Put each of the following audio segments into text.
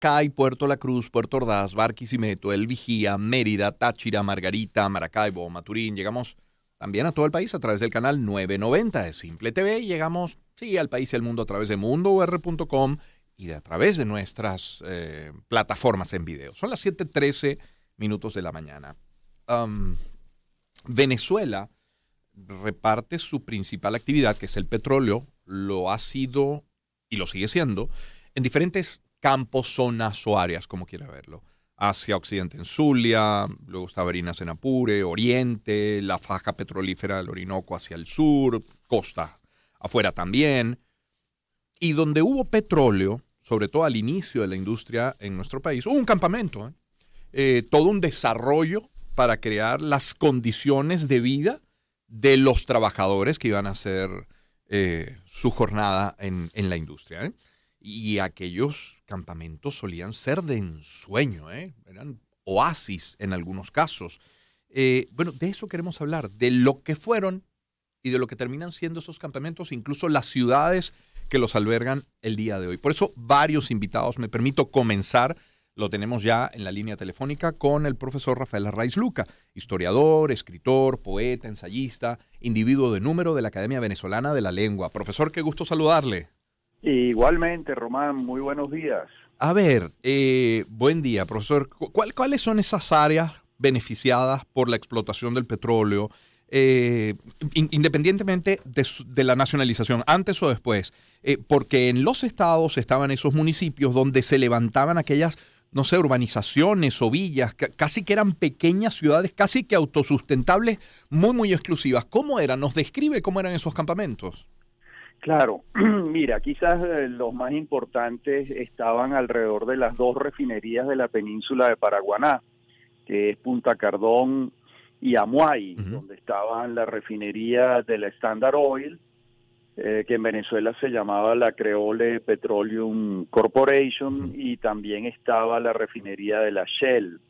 Maracay, Puerto La Cruz, Puerto Ordaz, Barquisimeto, El Vigía, Mérida, Táchira, Margarita, Maracaibo, Maturín. Llegamos también a todo el país a través del canal 990 de Simple TV y llegamos, sí, al país y al mundo a través de mundour.com y de a través de nuestras eh, plataformas en video. Son las 7:13 minutos de la mañana. Venezuela reparte su principal actividad, que es el petróleo, lo ha sido y lo sigue siendo en diferentes campos, zonas o áreas, como quiera verlo. Hacia Occidente en Zulia, luego está Barinas en Apure, Oriente, la faja petrolífera del Orinoco hacia el sur, costa afuera también. Y donde hubo petróleo, sobre todo al inicio de la industria en nuestro país, hubo un campamento, ¿eh? Eh, todo un desarrollo para crear las condiciones de vida de los trabajadores que iban a hacer eh, su jornada en, la industria. Y aquellos campamentos solían ser de ensueño, eran oasis en algunos casos. bueno, de eso queremos hablar, de lo que fueron y de lo que terminan siendo esos campamentos, incluso las ciudades que los albergan el día de hoy. Por eso varios invitados, me permito comenzar, lo tenemos ya en la línea telefónica con el profesor Rafael Arraiz Luca, historiador, escritor, poeta, ensayista, individuo de número de la Academia Venezolana de la Lengua. Profesor, qué gusto saludarle. Igualmente, Román, muy buenos días. A ver, eh, buen día, profesor. ¿Cuáles son esas áreas beneficiadas por la explotación del petróleo? Eh, independientemente de, la nacionalización, antes o después, eh, porque en los estados estaban esos municipios donde se levantaban aquellas, no sé, urbanizaciones o villas, casi que eran pequeñas ciudades, casi que autosustentables, muy, muy exclusivas. ¿Cómo eran? ¿Nos describe cómo eran esos campamentos? Claro, mira, quizás eh, los más importantes estaban alrededor de las dos refinerías de la península de Paraguaná, que es Punta Cardón y Amuay, donde estaban la refinería de la Standard Oil, eh, que en Venezuela se llamaba la Creole Petroleum Corporation, y también estaba la refinería de la Shell.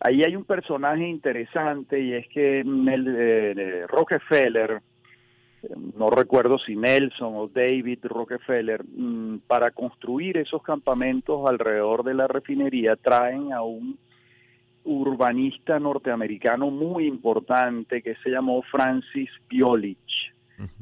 Ahí hay un personaje interesante y es que eh, Rockefeller, no recuerdo si Nelson o David Rockefeller, mm, para construir esos campamentos alrededor de la refinería traen a un urbanista norteamericano muy importante que se llamó Francis Biolich.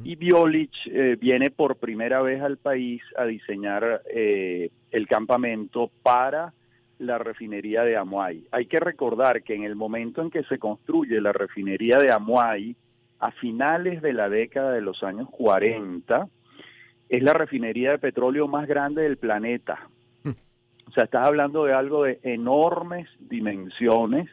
Y Biolich eh, viene por primera vez al país a diseñar eh, el campamento para la refinería de Amuay. Hay que recordar que en el momento en que se construye la refinería de Amuay, a finales de la década de los años 40, es la refinería de petróleo más grande del planeta. O sea, estás hablando de algo de enormes dimensiones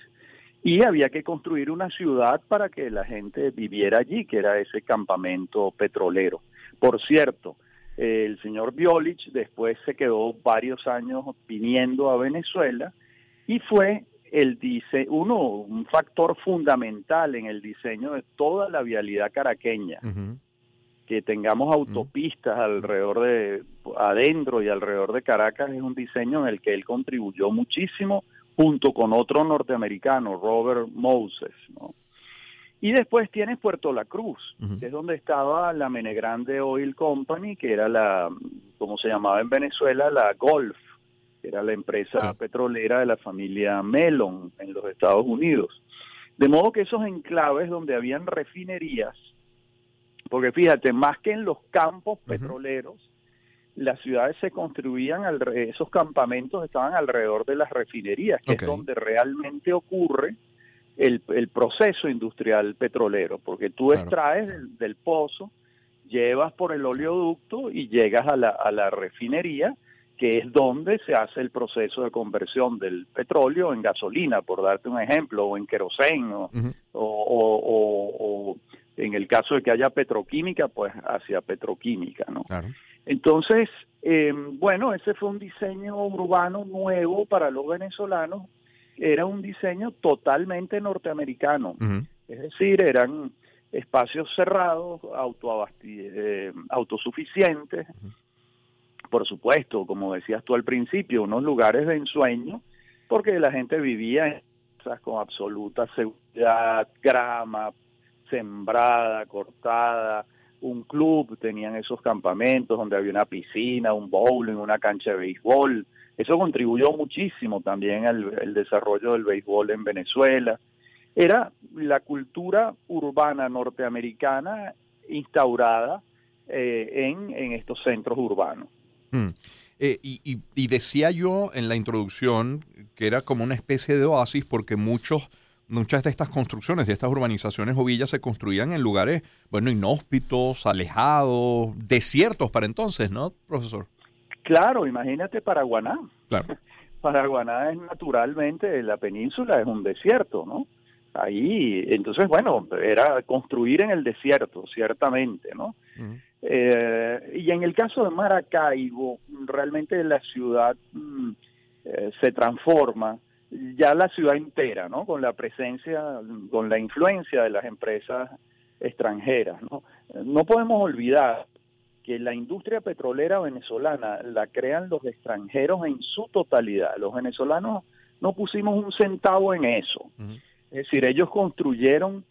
y había que construir una ciudad para que la gente viviera allí, que era ese campamento petrolero. Por cierto, el señor Biolich después se quedó varios años viniendo a Venezuela y fue el dice uno un factor fundamental en el diseño de toda la vialidad caraqueña. Que tengamos autopistas alrededor de, adentro y alrededor de Caracas es un diseño en el que él contribuyó muchísimo junto con otro norteamericano, Robert Moses, Y después tienes Puerto La Cruz, que es donde estaba la Menegrande Oil Company, que era la, como se llamaba en Venezuela, la Golf, que era la empresa petrolera de la familia Mellon en los Estados Unidos. De modo que esos enclaves donde habían refinerías, porque fíjate, más que en los campos petroleros, las ciudades se construían, esos campamentos estaban alrededor de las refinerías, que es donde realmente ocurre el, proceso industrial petrolero, porque tú extraes del, pozo, llevas por el oleoducto y llegas a la, a la refinería, que es donde se hace el proceso de conversión del petróleo en gasolina, por darte un ejemplo, o en queroseno, o, en el caso de que haya petroquímica, pues hacia petroquímica, ¿no? Entonces, em, bueno, ese fue un diseño urbano nuevo para los venezolanos, era un diseño totalmente norteamericano, es decir, eran espacios cerrados, eh, autosuficientes, por supuesto, como decías tú al principio, unos lugares de ensueño, porque la gente vivía en con absoluta seguridad, grama, sembrada, cortada, un club, tenían esos campamentos donde había una piscina, un bowling, una cancha de béisbol, Eso contribuyó muchísimo también al desarrollo del béisbol en Venezuela. Era la cultura urbana norteamericana instaurada eh, en, estos centros urbanos. Mm. Eh, y, y, decía yo en la introducción que era como una especie de oasis porque muchos muchas de estas construcciones, de estas urbanizaciones o villas se construían en lugares, bueno, inhóspitos, alejados, desiertos para entonces, ¿no, profesor? Claro, imagínate Paraguaná. Claro. Paraguaná es naturalmente, la península es un desierto, ¿no? Ahí, entonces, bueno, era construir en el desierto, ciertamente, ¿no? Eh, y en el caso de Maracaibo, realmente la ciudad mm, eh, se transforma ya la ciudad entera, ¿no? Con la presencia, con la influencia de las empresas extranjeras, ¿no? No podemos olvidar que la industria petrolera venezolana la crean los extranjeros en su totalidad. Los venezolanos no pusimos un centavo en eso. Es decir, ellos construyeron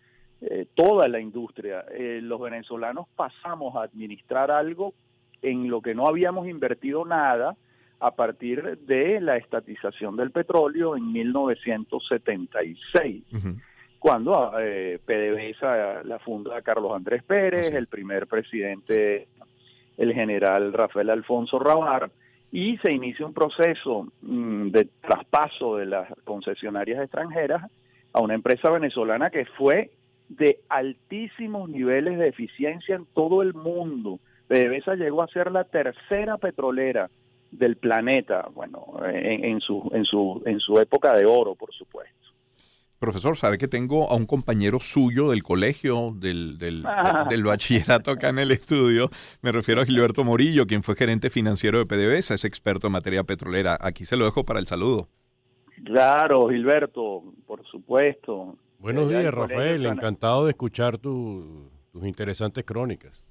eh, toda la industria. Eh, los venezolanos pasamos a administrar algo en lo que no habíamos invertido nada a partir de la estatización del petróleo en 1976. cuando eh, PDVSA la funda Carlos Andrés Pérez, el primer presidente el general Rafael Alfonso Rabar, y se inicia un proceso mm, de traspaso de las concesionarias extranjeras a una empresa venezolana que fue de altísimos niveles de eficiencia en todo el mundo. PDVSA llegó a ser la tercera petrolera del planeta, bueno, en, su, en, su, en su época de oro, por supuesto. Profesor, sabe que tengo a un compañero suyo del colegio, del, del, del, bachillerato acá en el estudio. Me refiero a Gilberto Morillo, quien fue gerente financiero de PDVSA, es experto en materia petrolera. Aquí se lo dejo para el saludo. Claro, Gilberto, por supuesto. Buenos días, Rafael. Encantado de escuchar tus interesantes crónicas.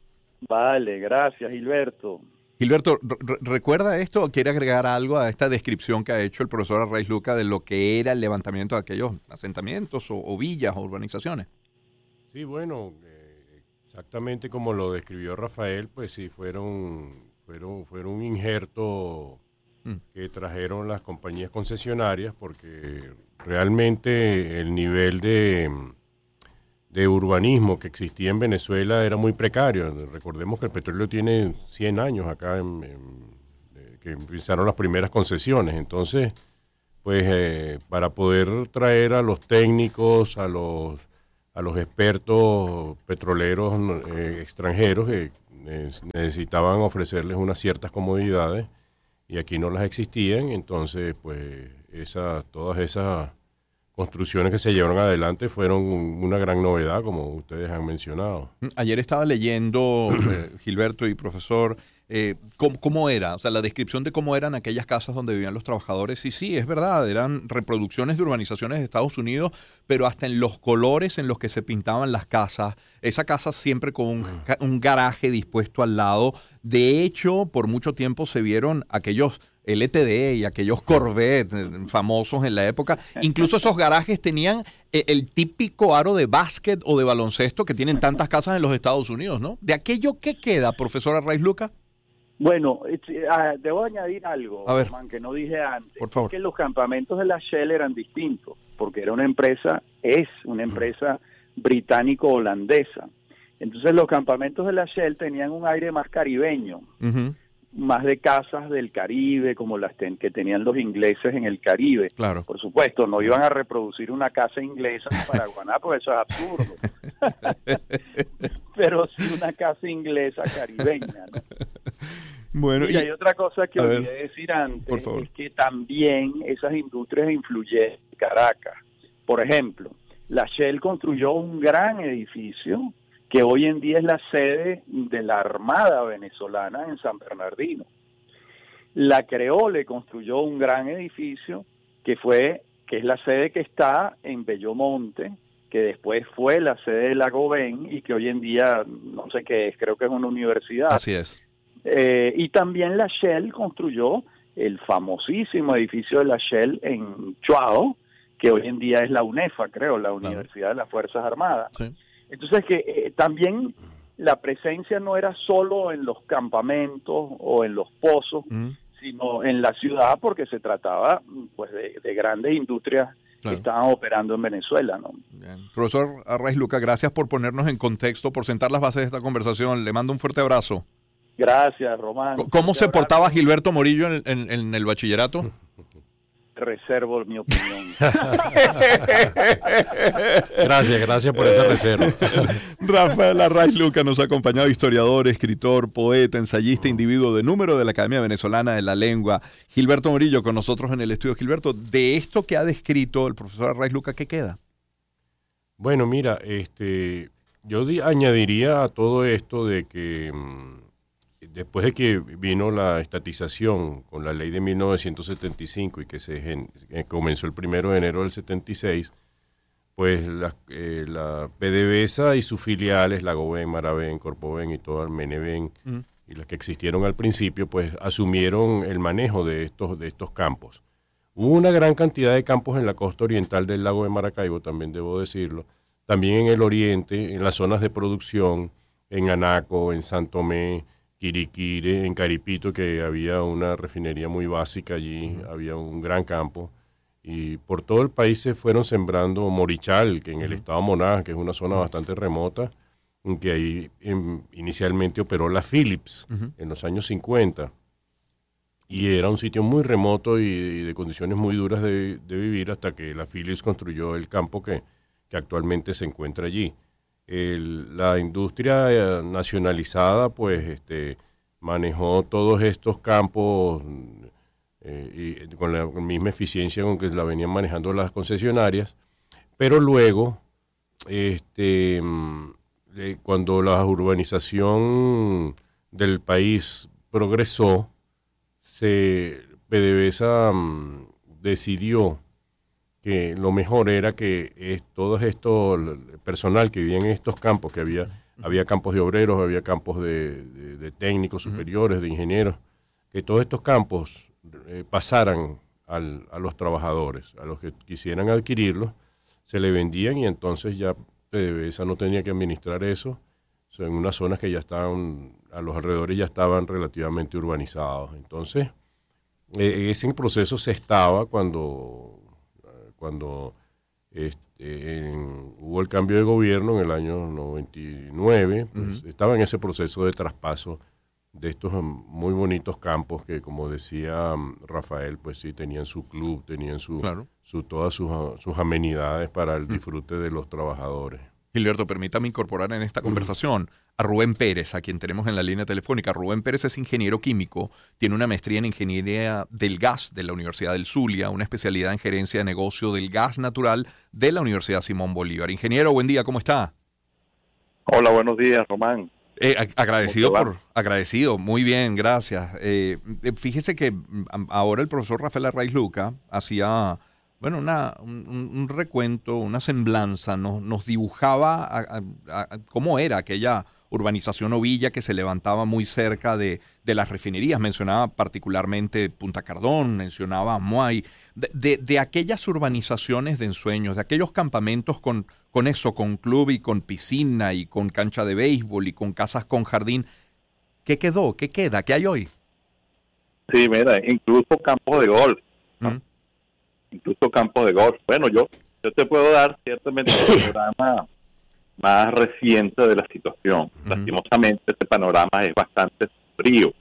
Vale, gracias, Gilberto. Gilberto, ¿recuerda esto o quiere agregar algo a esta descripción que ha hecho el profesor Arraiz Luca de lo que era el levantamiento de aquellos asentamientos o, villas o urbanizaciones? Sí, bueno, eh, exactamente como lo describió Rafael, pues sí, fueron, fueron, fueron un injerto. Que trajeron las compañías concesionarias porque realmente el nivel de de urbanismo que existía en Venezuela era muy precario. Recordemos que el petróleo tiene 100 años acá, en, que empezaron las primeras concesiones. Entonces, pues eh, para poder traer a los técnicos, a los, a los expertos petroleros eh, extranjeros, necesitaban ofrecerles unas ciertas comodidades y aquí no las existían. Entonces, pues esa, todas esas construcciones que se llevaron adelante fueron una gran novedad, como ustedes han mencionado. Mm, ayer estaba leyendo, eh, Gilberto y profesor, eh, cómo, era, o sea, la descripción de cómo eran aquellas casas donde vivían los trabajadores. Y sí, es verdad, eran reproducciones de urbanizaciones de Estados Unidos, pero hasta en los colores en los que se pintaban las casas. Esa casa siempre con un, un garaje dispuesto al lado. De hecho, por mucho tiempo se vieron aquellos LTD y aquellos Corvette eh, famosos en la época. Incluso esos garajes tenían eh, el típico aro de básquet o de baloncesto que tienen tantas casas en los Estados Unidos, ¿no? ¿De aquello qué queda, profesora Raiz Luca? Bueno, ah, debo añadir algo, A ver, que no dije antes. Por favor. que los campamentos de la Shell eran distintos, porque era una empresa, es una empresa británico-holandesa. Entonces los campamentos de la Shell tenían un aire más caribeño más de casas del Caribe, como las que tenían los ingleses en el Caribe. Claro. Por supuesto, no iban a reproducir una casa inglesa en Paraguaná, porque eso es absurdo. Pero sí una casa inglesa caribeña. Bueno, y, hay otra cosa que olvidé decir antes, es que también esas industrias influyen en Caracas. Por ejemplo, la Shell construyó un gran edificio que hoy en día es la sede de la Armada venezolana en San Bernardino. La creó, le construyó un gran edificio que fue, que es la sede que está en Bellomonte, que después fue la sede de la Goben y que hoy en día no sé qué es, creo que es una universidad. Así es. Eh, y también la Shell construyó el famosísimo edificio de la Shell en Chuao, que hoy en día es la UNEFA, creo, la Universidad de las Fuerzas Armadas. Sí. Entonces que eh, también la presencia no era solo en los campamentos o en los pozos, sino en la ciudad porque se trataba pues de, grandes industrias que estaban operando en Venezuela. ¿no? Profesor Arraiz Luca, gracias por ponernos en contexto, por sentar las bases de esta conversación. Le mando un fuerte abrazo. Gracias, Román. ¿Cómo se portaba Gilberto Morillo en el bachillerato? reservo mi opinión. gracias, gracias por esa reserva. Rafael Arraiz Luca nos ha acompañado, historiador, escritor, poeta, ensayista, individuo de número de la Academia Venezolana de la Lengua. Gilberto Morillo con nosotros en el estudio. Gilberto, de esto que ha descrito el profesor Arraiz Luca, ¿qué queda? Bueno, mira, este, yo añadiría a todo esto de que mm, después de que vino la estatización con la ley de 1975 y que se eh, comenzó el primero de enero del 76, pues la, eh, la PDVSA y sus filiales, la Goben, Maraven, Corpoven y todo el Meneven, y las que existieron al principio, pues asumieron el manejo de estos, de estos campos. Hubo una gran cantidad de campos en la costa oriental del lago de Maracaibo, también debo decirlo, también en el oriente, en las zonas de producción, en Anaco, en Santomé, Quiriquire, en Caripito, que había una refinería muy básica allí, había un gran campo. Y por todo el país se fueron sembrando Morichal, que en el estado Monagas, que es una zona bastante remota, en que ahí em, inicialmente operó la Philips en los años 50. Y era un sitio muy remoto y, de condiciones muy duras de, vivir hasta que la Philips construyó el campo que, que actualmente se encuentra allí la industria eh, nacionalizada pues este, manejó todos estos campos eh, y con la misma eficiencia con que la venían manejando las concesionarias, pero luego, este, mm, cuando la urbanización del país progresó, se, PDVSA mm, decidió que lo mejor era que es, todo esto, el personal que vivía en estos campos, que había, había campos de obreros, había campos de, técnicos superiores, de ingenieros, que todos estos campos eh, pasaran al, a los trabajadores, a los que quisieran adquirirlos, se le vendían y entonces ya PDVSA no tenía que administrar eso, en unas zonas que ya estaban, a los alrededores ya estaban relativamente urbanizados. Entonces, e, ese proceso se estaba cuando cuando este, hubo el cambio de gobierno en el año 99, pues, estaba en ese proceso de traspaso de estos um, muy bonitos campos que, como decía um, Rafael, pues sí, tenían su club, tenían su, su todas sus, uh, sus, amenidades para el disfrute de los trabajadores. Gilberto, permítame incorporar en esta conversación a Rubén Pérez, a quien tenemos en la línea telefónica. Rubén Pérez es ingeniero químico, tiene una maestría en ingeniería del gas de la Universidad del Zulia, una especialidad en gerencia de negocio del gas natural de la Universidad Simón Bolívar. Ingeniero, buen día, ¿cómo está? Hola, buenos días, Román. Eh, agradecido por, agradecido, muy bien, gracias. Eh, eh, fíjese que mm, ahora el profesor Rafael Arraiz Luca hacía bueno, una, un, recuento, una semblanza, nos, nos dibujaba cómo era aquella urbanización o villa que se levantaba muy cerca de, las refinerías. Mencionaba particularmente Punta Cardón, mencionaba Muay, de, de, aquellas urbanizaciones de ensueños, de aquellos campamentos con, con eso, con club y con piscina y con cancha de béisbol y con casas con jardín. ¿Qué quedó? ¿Qué queda? ¿Qué hay hoy? Sí, mira, incluso campo de golf incluso campo de golf. Bueno, yo, yo te puedo dar ciertamente el panorama más reciente de la situación. Lastimosamente, este panorama es bastante frío.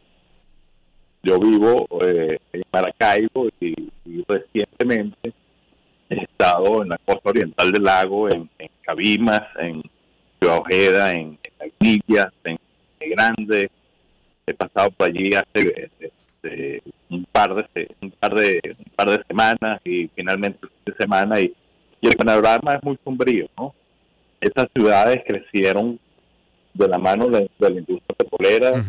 Yo vivo eh, en Maracaibo y, recientemente he estado en la costa oriental del lago, en, Cabimas, en Ciudad Ojeda, en, en en, en Grande. He pasado por allí hace eh, este, un par de un par de un par de semanas y finalmente de semana y, el panorama es muy sombrío no estas ciudades crecieron de la mano de, la industria petrolera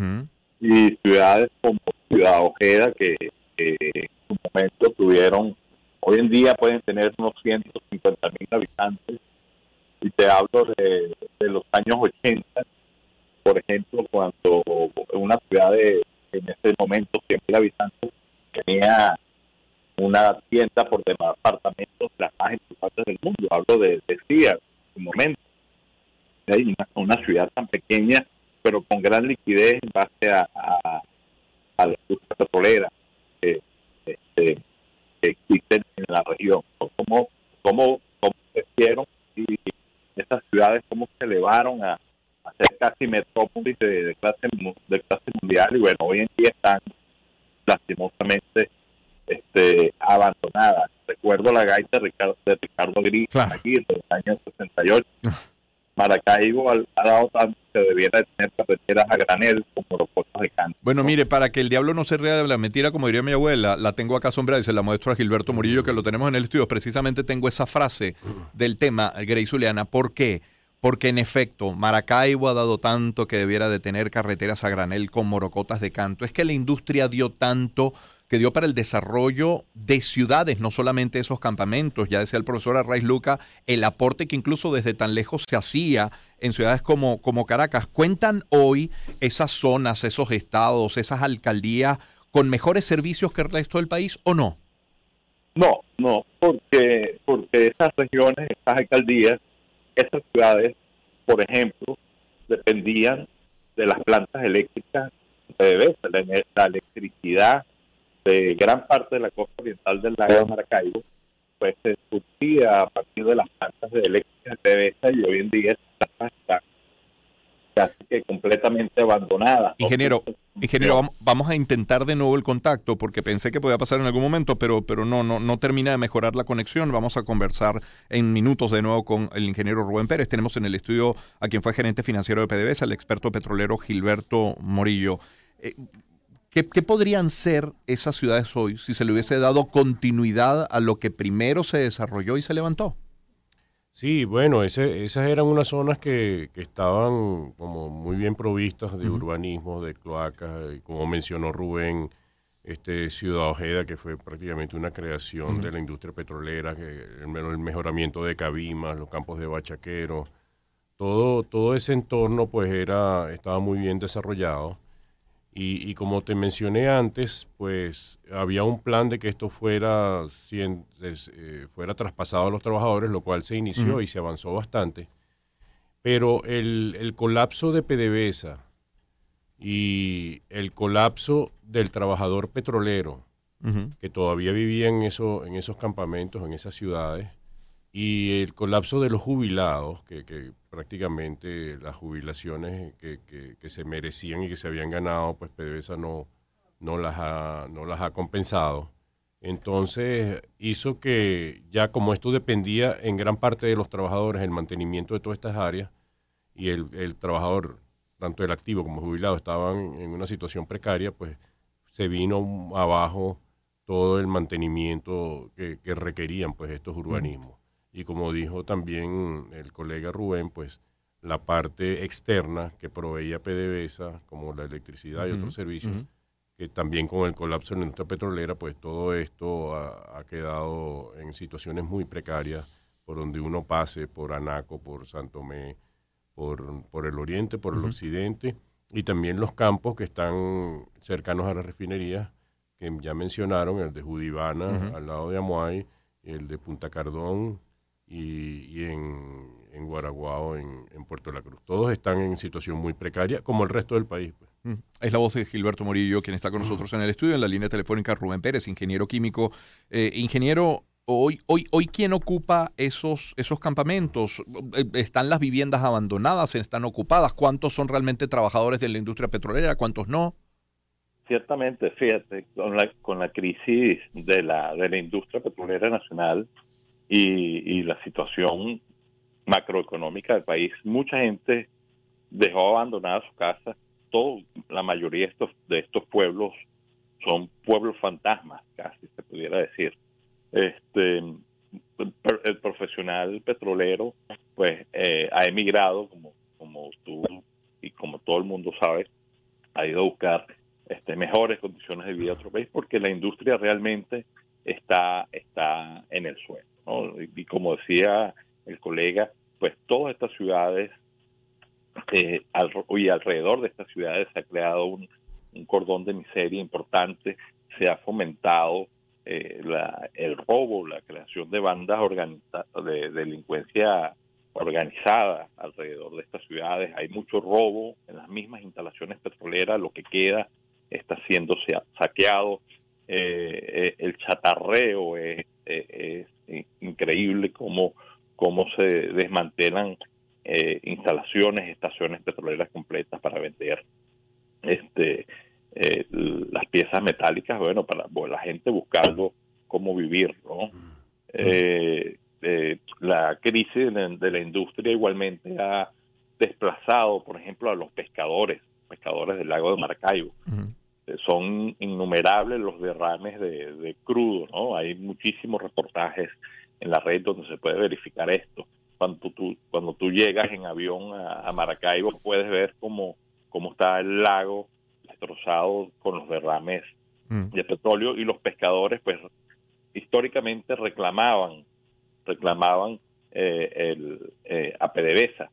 y ciudades como Ciudad Ojeda que, en su momento tuvieron hoy en día pueden tener unos 150 mil habitantes y te hablo de, de los años 80 por ejemplo cuando una ciudad de en ese momento 100.000 habitantes, tenía una tienda por departamentos las más importantes del mundo. Hablo de, de en su momento. Hay una, ciudad tan pequeña, pero con gran liquidez en base a, a, la industria petrolera. que, este, existen en la región. Cómo, cómo, cómo crecieron y estas ciudades, cómo se elevaron a, a ser casi metrópolis de, clase, de clase mundial y bueno, hoy en día están lastimosamente este, abandonadas. Recuerdo la gaita de Ricardo, de Ricardo Gris aquí en el año 68. Maracaibo ha, dado tanto que debiera tener carreteras a granel como los puertos de canto. Bueno, mire, para que el diablo no se ría de la mentira, como diría mi abuela, la tengo acá sombra y se la muestro a Gilberto Murillo, que lo tenemos en el estudio. Precisamente tengo esa frase del tema, Grey Zuliana. ¿Por qué? Porque en efecto, Maracaibo ha dado tanto que debiera de tener carreteras a granel con morocotas de canto. Es que la industria dio tanto que dio para el desarrollo de ciudades, no solamente esos campamentos. Ya decía el profesor Arraiz Luca, el aporte que incluso desde tan lejos se hacía en ciudades como, como Caracas. ¿Cuentan hoy esas zonas, esos estados, esas alcaldías con mejores servicios que el resto del país o no? No, no, porque, porque esas regiones, esas alcaldías, esas ciudades, por ejemplo, dependían de las plantas eléctricas de la electricidad de gran parte de la costa oriental del lago de Maracaibo, pues se surtía a partir de las plantas de eléctrica de PDVSA y hoy en día está casi que completamente abandonada. Ingeniero, ingeniero, vamos, a intentar de nuevo el contacto porque pensé que podía pasar en algún momento, pero, pero no, no, no termina de mejorar la conexión. Vamos a conversar en minutos de nuevo con el ingeniero Rubén Pérez. Tenemos en el estudio a quien fue gerente financiero de PDVSA, el experto petrolero Gilberto Morillo. Eh, ¿Qué, podrían ser esas ciudades hoy si se le hubiese dado continuidad a lo que primero se desarrolló y se levantó? Sí, bueno, esas eran unas zonas que, estaban como muy bien provistas de urbanismo, de cloacas, y como mencionó Rubén, este Ciudad Ojeda, que fue prácticamente una creación de la industria petrolera, que el, el, mejoramiento de cabimas, los campos de bachaquero, todo, todo ese entorno pues era, estaba muy bien desarrollado y, como te mencioné antes, pues había un plan de que esto fuera, eh, fuera traspasado a los trabajadores, lo cual se inició y se avanzó bastante. Pero el, colapso de PDVSA y el colapso del trabajador petrolero, que todavía vivía en, eso, en esos campamentos, en esas ciudades, y el colapso de los jubilados, que, que prácticamente las jubilaciones que, que, se merecían y que se habían ganado, pues PDVSA no, las ha, no las ha compensado. Entonces hizo que ya como esto dependía en gran parte de los trabajadores, el mantenimiento de todas estas áreas, y el, el trabajador, tanto el activo como el jubilado, estaban en una situación precaria, pues se vino abajo todo el mantenimiento que, que requerían pues estos urbanismos y como dijo también el colega Rubén, pues la parte externa que proveía PDVSA, como la electricidad y otros servicios, que también con el colapso de nuestra petrolera, pues todo esto ha, quedado en situaciones muy precarias por donde uno pase, por Anaco, por Santomé, por, por el oriente, por el occidente, y también los campos que están cercanos a las refinerías, que ya mencionaron, el de Judivana, al lado de Amuay, el de Punta Cardón, y, en, en, Guaraguao, en, Puerto La Cruz. Todos están en situación muy precaria, como el resto del país. Pues. Mm. Es la voz de Gilberto Morillo, quien está con nosotros en el estudio, en la línea telefónica Rubén Pérez, ingeniero químico. Eh, ingeniero, hoy, hoy, hoy ¿quién ocupa esos, esos campamentos? Eh, ¿Están las viviendas abandonadas? ¿Están ocupadas? ¿Cuántos son realmente trabajadores de la industria petrolera? ¿Cuántos no? Ciertamente, fíjate, con la, con la crisis de la, de la industria petrolera nacional, y, la situación macroeconómica del país, mucha gente dejó abandonada su casa. Todo, la mayoría de estos, de estos pueblos son pueblos fantasmas, casi se pudiera decir. Este, el, profesional petrolero, pues, eh, ha emigrado, como, como tú y como todo el mundo sabe, ha ido a buscar este, mejores condiciones de vida a otro país, porque la industria realmente está, está en el suelo. Y, como decía el colega, pues todas estas ciudades eh, y alrededor de estas ciudades se ha creado un, cordón de miseria importante, se ha fomentado eh, el robo, la creación de bandas de delincuencia organizada alrededor de estas ciudades. Hay mucho robo en las mismas instalaciones petroleras, lo que queda está siendo saqueado. eh, el chatarreo es, increíble cómo, cómo se desmantelan instalaciones, estaciones petroleras completas para vender este las piezas metálicas, bueno, para la gente buscando cómo vivir, ¿no? Mm. la crisis de la industria igualmente ha desplazado, por ejemplo, a los pescadores, pescadores del lago de Maracaibo. Eh, son innumerables los derrames de, crudo, ¿no? Hay muchísimos reportajes en la red donde se puede verificar esto. Cuando tú, cuando tú llegas en avión a, Maracaibo puedes ver cómo, cómo está el lago destrozado con los derrames mm. de petróleo y los pescadores pues históricamente reclamaban reclamaban eh, el, eh, a PDVSA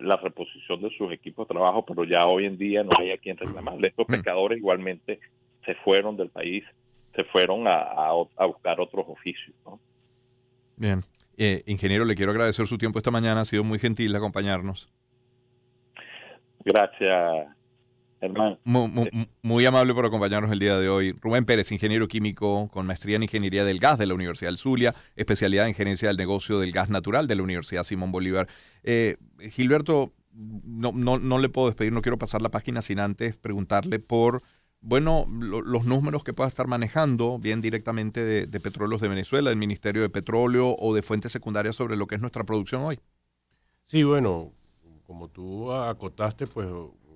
la reposición de sus equipos de trabajo, pero ya hoy en día no hay a quien reclamarle. Estos mm. pescadores igualmente se fueron del país, se fueron a, buscar otros oficios. Bien. Eh, ingeniero, le quiero agradecer su tiempo esta mañana, ha sido muy gentil de acompañarnos. Gracias, hermano. Muy, amable por acompañarnos el día de hoy. Rubén Pérez, ingeniero químico con maestría en Ingeniería del Gas de la Universidad del Zulia, especialidad en Gerencia del Negocio del Gas Natural de la Universidad Simón Bolívar. Eh, Gilberto, no, no, no le puedo despedir, no quiero pasar la página sin antes preguntarle por, bueno, los números que pueda estar manejando, bien directamente de, de Petróleos de Venezuela, del Ministerio de Petróleo o de fuentes secundarias sobre lo que es nuestra producción hoy. Sí, bueno, como tú acotaste, pues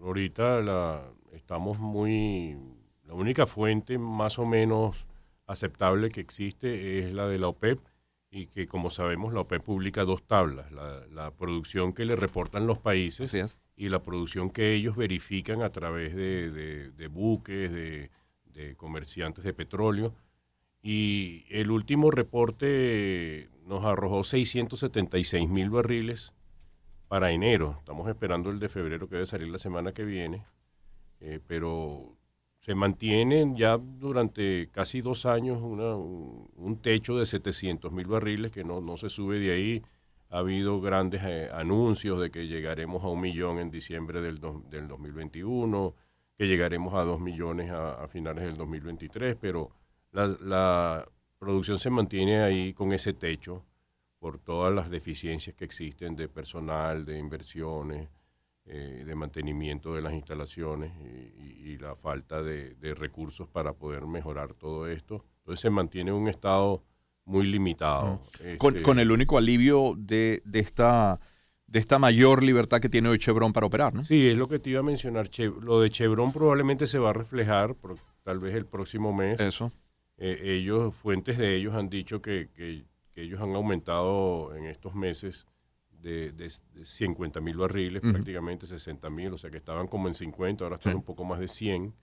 ahorita la, estamos muy... La única fuente más o menos aceptable que existe es la de la OPEP y que como sabemos la OPEP publica dos tablas, la, producción que le reportan los países y la producción que ellos verifican a través de, buques, de, comerciantes de petróleo. Y el último reporte nos arrojó 676 mil barriles para enero. Estamos esperando el de febrero que debe salir la semana que viene, eh, pero se mantiene ya durante casi dos años un, techo de 700 mil barriles que no, no, se sube de ahí. Ha habido grandes eh, anuncios de que llegaremos a un millón en diciembre del, del 2021, que llegaremos a dos millones a, finales del 2023, pero la, la producción se mantiene ahí con ese techo por todas las deficiencias que existen de personal, de inversiones, eh, de mantenimiento de las instalaciones y, la falta de, recursos para poder mejorar todo esto. Entonces se mantiene un estado muy limitado. Este con, el único alivio de, esta de esta mayor libertad que tiene hoy Chevron para operar, ¿no? Sí, es lo que te iba a mencionar. lo de Chevron probablemente se va a reflejar, por, tal vez el próximo mes. Eso. Eh, ellos, fuentes de ellos han dicho que, que que ellos han aumentado en estos meses de, de, 50 mil barriles, prácticamente 60 mil, o sea que estaban como en 50, ahora están un poco más de 100.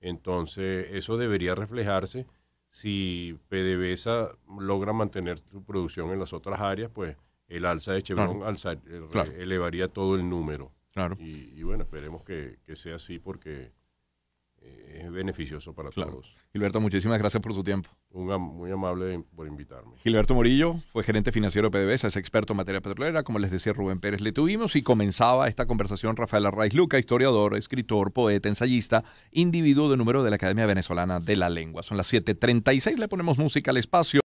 Entonces, eso debería reflejarse. Si PDVSA logra mantener su producción en las otras áreas, pues el alza de Chevron eh, elevaría todo el número. Claro. Y, bueno, esperemos que, que sea así porque es beneficioso para todos. Gilberto, muchísimas gracias por tu tiempo. muy amable por invitarme. Gilberto Morillo fue gerente financiero de PDVSA, es experto en materia petrolera. Como les decía Rubén Pérez, le tuvimos y comenzaba esta conversación Rafael Arraiz Luca, historiador, escritor, poeta, ensayista, individuo de número de la Academia Venezolana de la Lengua. Son las 7:36, le ponemos música al espacio.